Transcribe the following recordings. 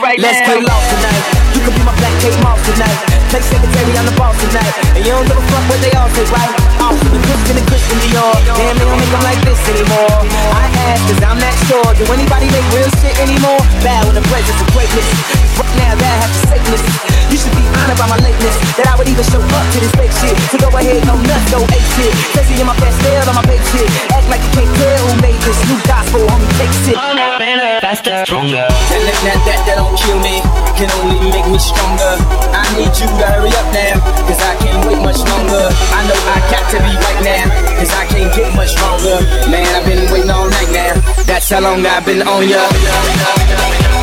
Let's get lost tonight. You can be my black Kate Moss tonight. Play secretary on the boss tonight. And you don't give a fuck what they all say, right? The Christian and Christian Dior. Damn, they don't make them like this anymore. I ask, cause I'm not sure. Do anybody make real shit anymore? Bad with the presence of greatness. Right now, that I have to sickness. You should be honored by my lateness. That I would even show up to this fake shit. So go ahead, go nuts, go ape shit. Sexy in my best pastel on my bake shit. Act like you can't tell who made this new gospel, homie, take it. Harder, better, faster, stronger. And that, that, that, that don't kill me, can only make me stronger. I need you to hurry up now, cause I can't wait much longer. I know I got to be right now, cause I can't get much stronger. Man, I've been waiting all night now, that's how long I've been on ya.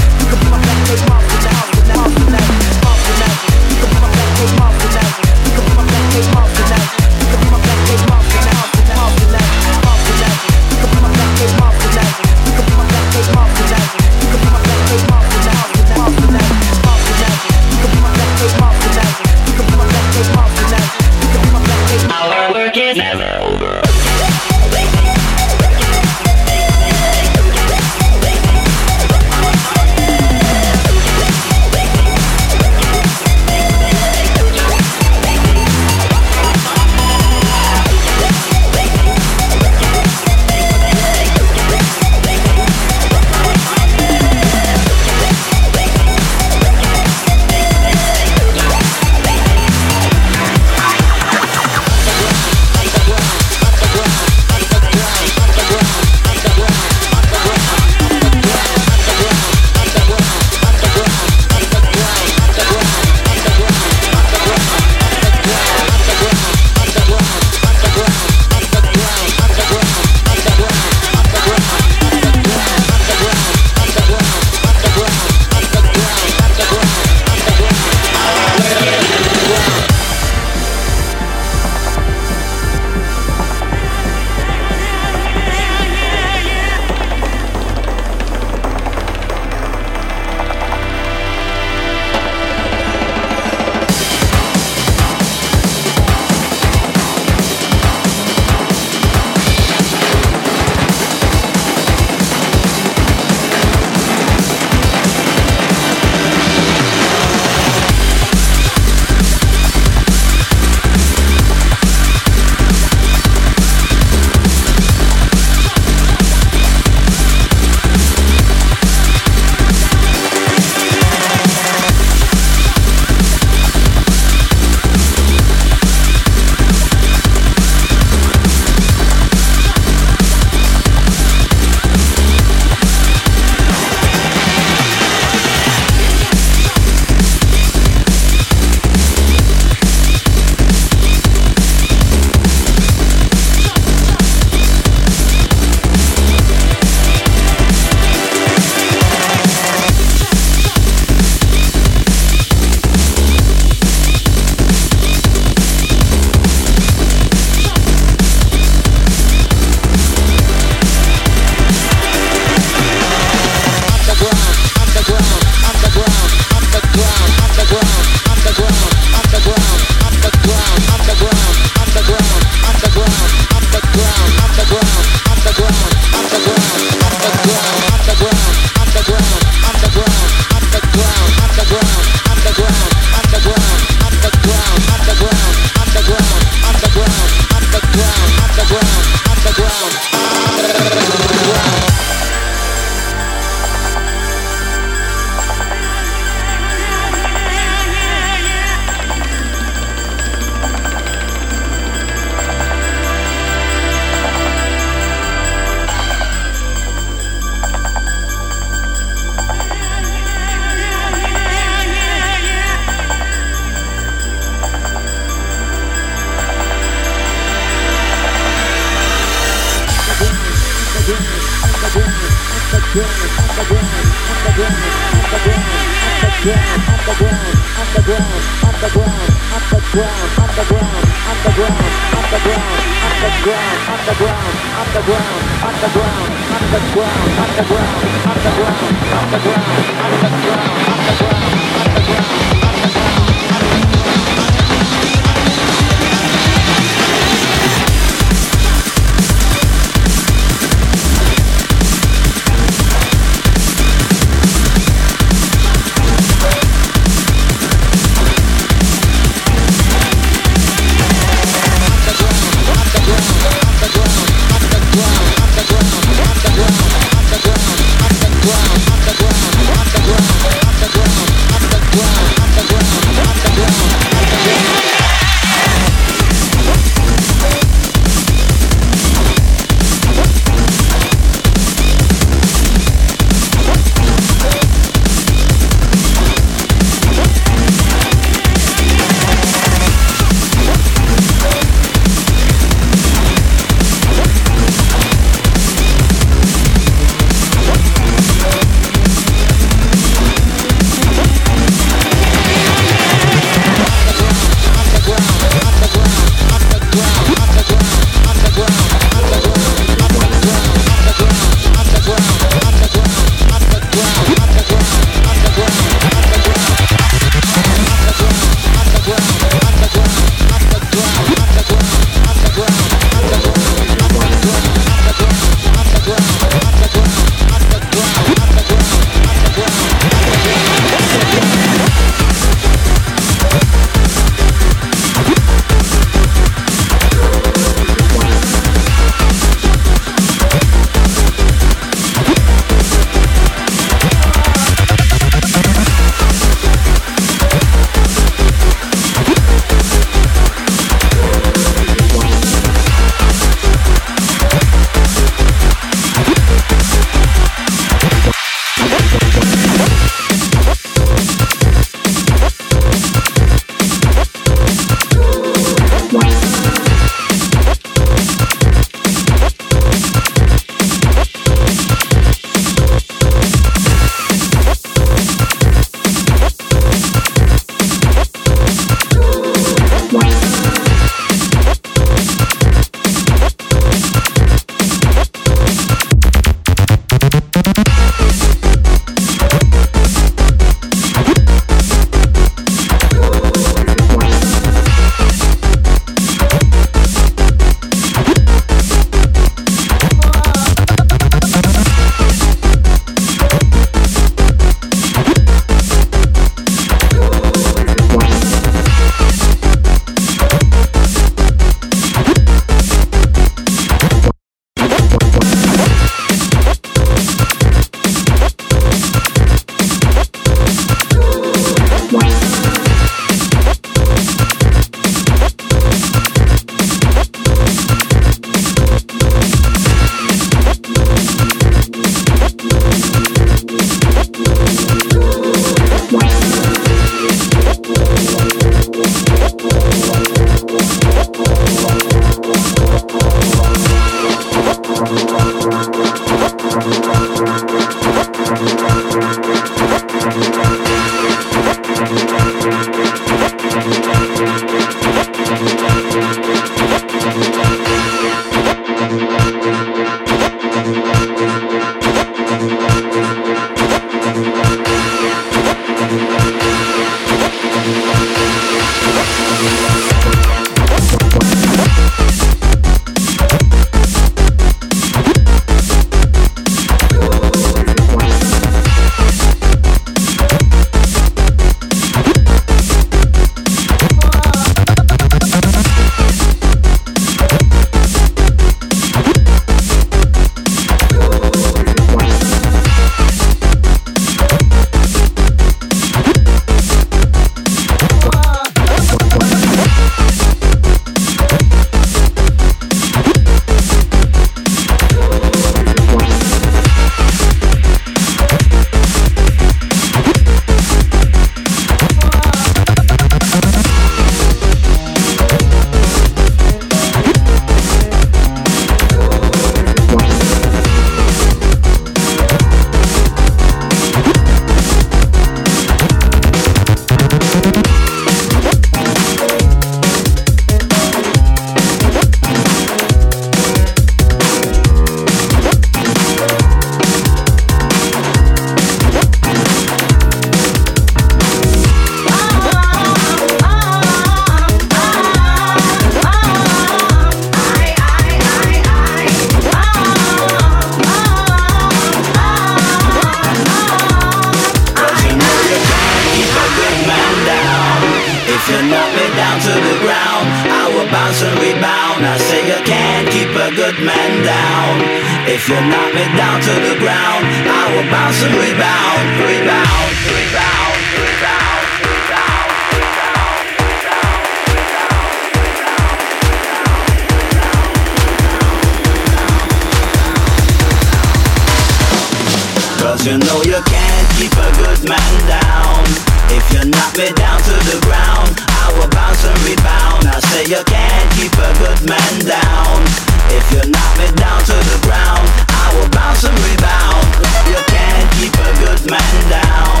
You know you can't keep a good man down. If you knock me down to the ground I will bounce and rebound? I say you can't keep a good man down. If you knock me down to the ground I will bounce and rebound? You can't keep a good man down.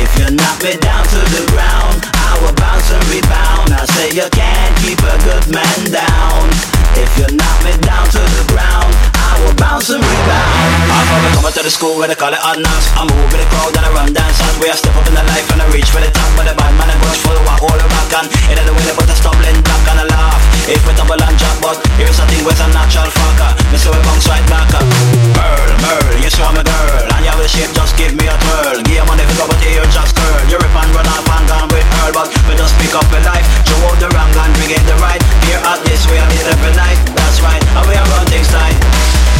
If you knock me down to the ground I will bounce and rebound? I say you can't keep a good man down. If you knock me down to the ground a bounce and rebound. I'm probably coming to the school where they call it odd knocks. I move with the crowd and I run dance. We where I step up in the life and I reach for the top. But the bad man, I brush full walk all the rock. And it ain't the way they put a stumbling block and I laugh. If we double and jump, but here is a thing with a natural fucker. Me see we bounce right back up. Pearl, Pearl, you saw me girl. And you have the shape, just give me a twirl. Give your money for cup of you just curl. You rip and run up and gone with Earl, But we just pick up the life. Throw out the wrong and bring in the right. Here at this, we are here every night. That's right, and we are running things tight.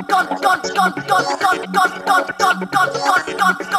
dot dot dot dot dot dot dot dot dot dot dot